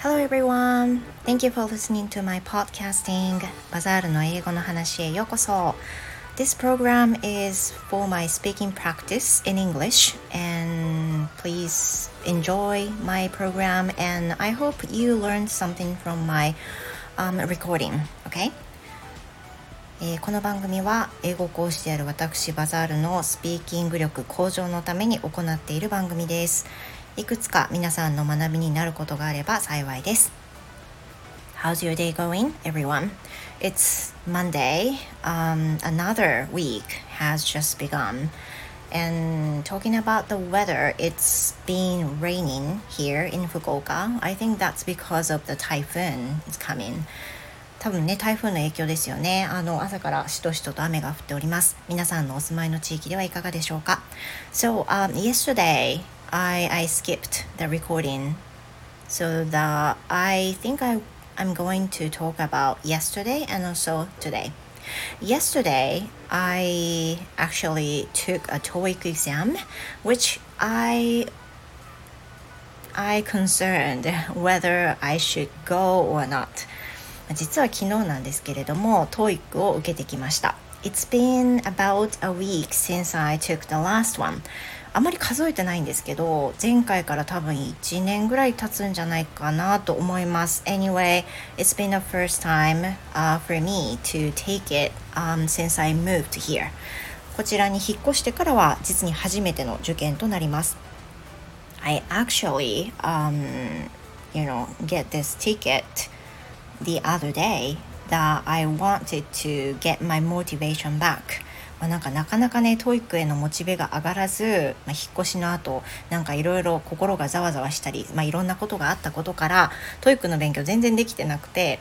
Hello everyone! Thank you for listening to my podcasting バザールの英語の話へようこそ This program is for my speaking practice in English and please enjoy my program and I hope you learned something from my um, recording, okay? えー、この番組は英語講師である私バザールのスピーキング力向上のために行っている番組ですいくつか皆さんの学びになることがあれば幸いです How's your day going, everyone? It's Monday. Um, another week has just begun. And talking about the weather, it's been raining here in Fukuoka. I think that's because of the typhoon is coming. 多分ね、台風の影響ですよね。あの、朝からしとしとと雨が降っております。皆さんのお住まいの地域ではいかがでしょうか So, um, yesterday, I, I skipped the recording. So that I think I I'm going to talk about yesterday and also today. Yesterday, I actually took a TOEIC exam, which I I concerned whether I should go or not. 実は昨日なんですけれども、TOEIC を受けてきました。It's been about a week since I took the last one. あまり数えてないんですけど前回から多分1年ぐらい経つんじゃないかなと思います Anyway, it's been the first time、uh, for me to take it、um, since I moved here こちらに引っ越してからは実に初めての受験となります I actually、um, you know, get this ticket the other day that I wanted to get my motivation back まあ、なんかなかなかね TOEIC へのモチベが上がらず、まあ、引っ越しの後なんかいろいろ心がざわざわしたり、まあ、いろんなことがあったことから TOEIC の勉強全然できてなくて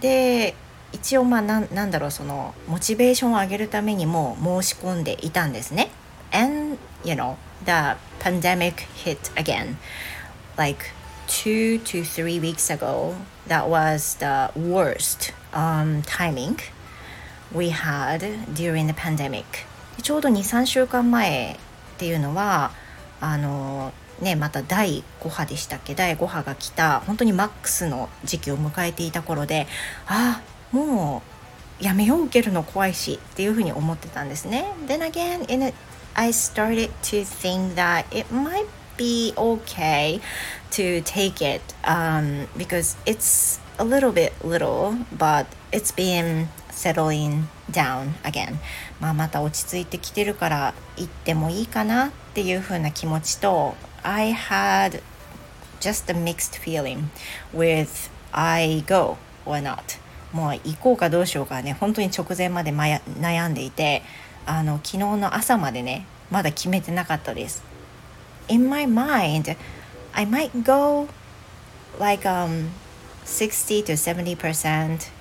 で一応まあななんだろうそのモチベーションを上げるためにも申し込んでいたんですね。And you know the pandemic hit again like two to three weeks ago that was the worst um, timing we had during the pandemic ちょうど23週間前っていうのはあのねまた第5波でしたっけ第5波が来た本当にマックスの時期を迎えていた頃でああもうやめよう受けるの怖いしっていうふうに思ってたんですね Then again in a, I started to think that it might be okay to take it um, because it's a little bit little but it's been settling down again まあまた落ち着いてきてるから行ってもいいかなっていう風な気持ちと I had just a mixed feeling with I go or not もう行こうかどうしようかね本当に直前まで悩んでいてあの昨日の朝までねまだ決めてなかったです In my mind I might go like um 60 to 70 percent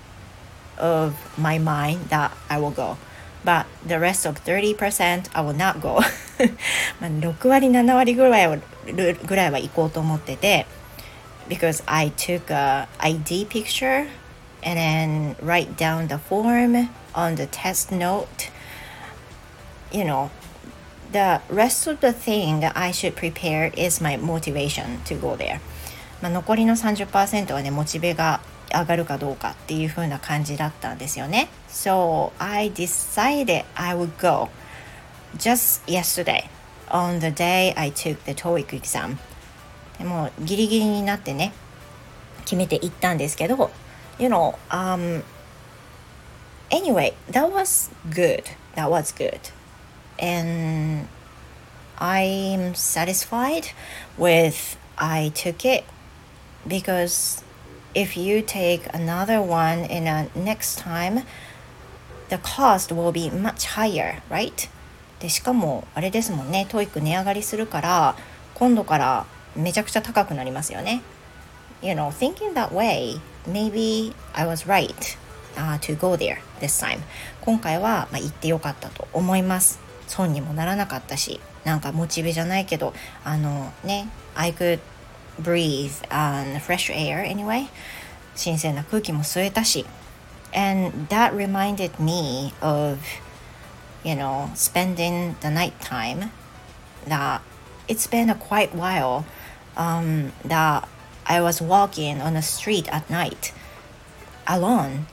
of my mind that I will go. But the rest of 30% I will not go. まあ6割7割ぐらいはぐらいは行こうと思ってて because I took a ID picture and then write down the form on the test note. You know, the rest of the thing that I should prepare is my motivation to go there. まあ、残りの30%はねモチベが上がるかどうかっていう風な感じだったんですよね。So I decided I would go just yesterday on the day I took the TOEIC exam. でもギリギリになってね決めていったんですけど You know, um, anyway, that was good. That was good. And I'm satisfied with I took it because if you take another one in a next time the cost will be much higher right でしかもあれですもんね TOEIC 値上がりするから今度からめちゃくちゃ高くなりますよね You know thinking that way maybe I was right、uh, to go there this time 今回は、まあ、行ってよかったと思います損にもならなかったしなんかモチベじゃないけどあのね I could breathe on fresh air anyway 新鮮な空気も吸えたし and that reminded me of you know spending the night time that it's been a quite while um, that I was walking on a street at night alone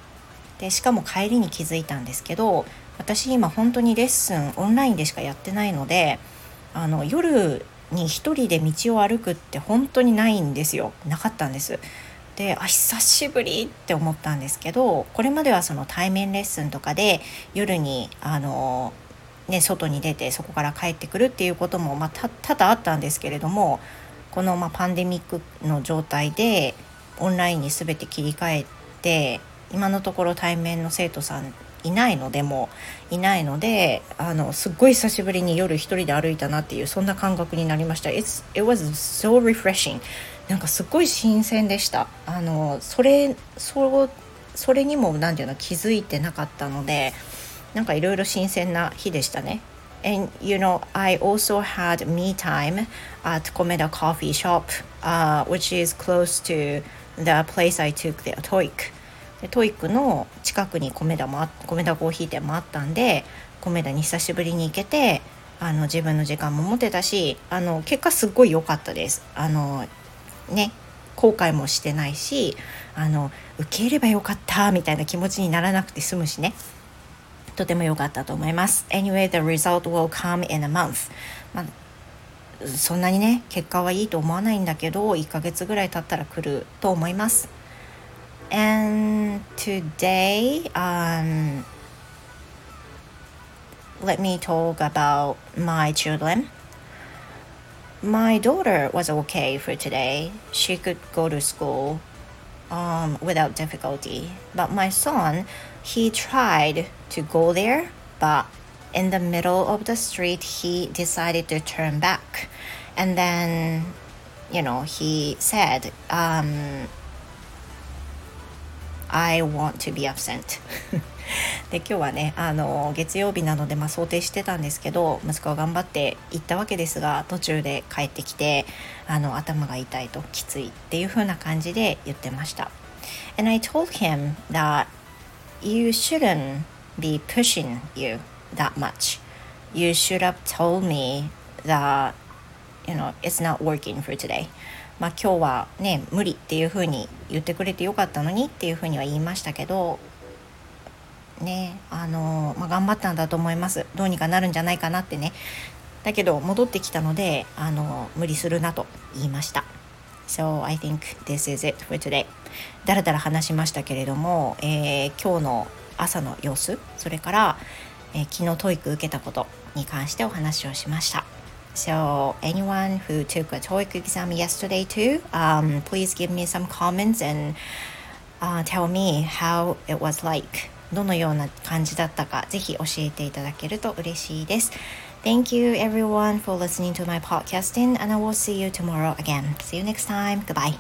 でしかも帰りに気づいたんですけど私今本当にレッスンオンラインでしかやってないのであの夜に一人で道を歩くって本当にないんですよ。なかったんです。であ久しぶりって思ったんですけどこれまではその対面レッスンとかで夜にあの、ね、外に出てそこから帰ってくるっていうことも、まあ、多々あったんですけれどもこの、まあ、パンデミックの状態でオンラインに全て切り替えて今のところ対面の生徒さんいないのでもいないのであのすっごい久しぶりに夜一人で歩いたなっていうそんな感覚になりました。It's, it was so refreshing なんかすっごい新鮮でしたあのそれそそれにも何て言うの気づいてなかったのでなんかいろいろ新鮮な日でしたね And you know, I also had me time at Komeda Coffee Shop, uh, which is close to the place I took the TOEIC. で TOEIC の近くに米田もあ米田コーヒー店もあったんで米田に久しぶりに行けてあの自分の時間も持てたしあの結果すっごい良かったです。あのね後悔もしてないしあの受け入ればよかったみたいな気持ちにならなくて済むしね。とても良かったと思います。Anyway the result will come in a month、まあ、そんなにね結果はいいと思わないんだけど1ヶ月ぐらい経ったら来ると思います。And today um, let me talk about my children my daughter was okay for today. She could go to school um, without difficulty. But my son, he tried to go there, but in the middle of the street, he decided to turn back. And then, you know, he said, um, I want to be absent. で今日はねあの月曜日なので、まあ、想定してたんですけど息子は頑張って行ったわけですが途中で帰ってきてあの頭が痛いときついっていう風な感じで言ってました。And I told him that you shouldn't be pushing you that much. You should have told me that you know it's not working for today. まあ今日はね無理っていう風に言ってくれてよかったのにっていう風には言いましたけどねあの、まあ、頑張ったんだと思います。どうにかなるんじゃないかなってね。だけど戻ってきたのであの無理するなと言いました。So I think this is it for today. だらだら話しましたけれども、えー、今日の朝の様子それから、えー、昨日 TOEIC 受けたことに関してお話をしました。So anyone who took a TOEIC exam yesterday too, um, please give me some comments and uh, tell me how it was like. どのような感じだったかぜひ教えていただけると嬉しいです。Thank you everyone for listening to my podcasting and I will see you tomorrow again. See you next time. Goodbye.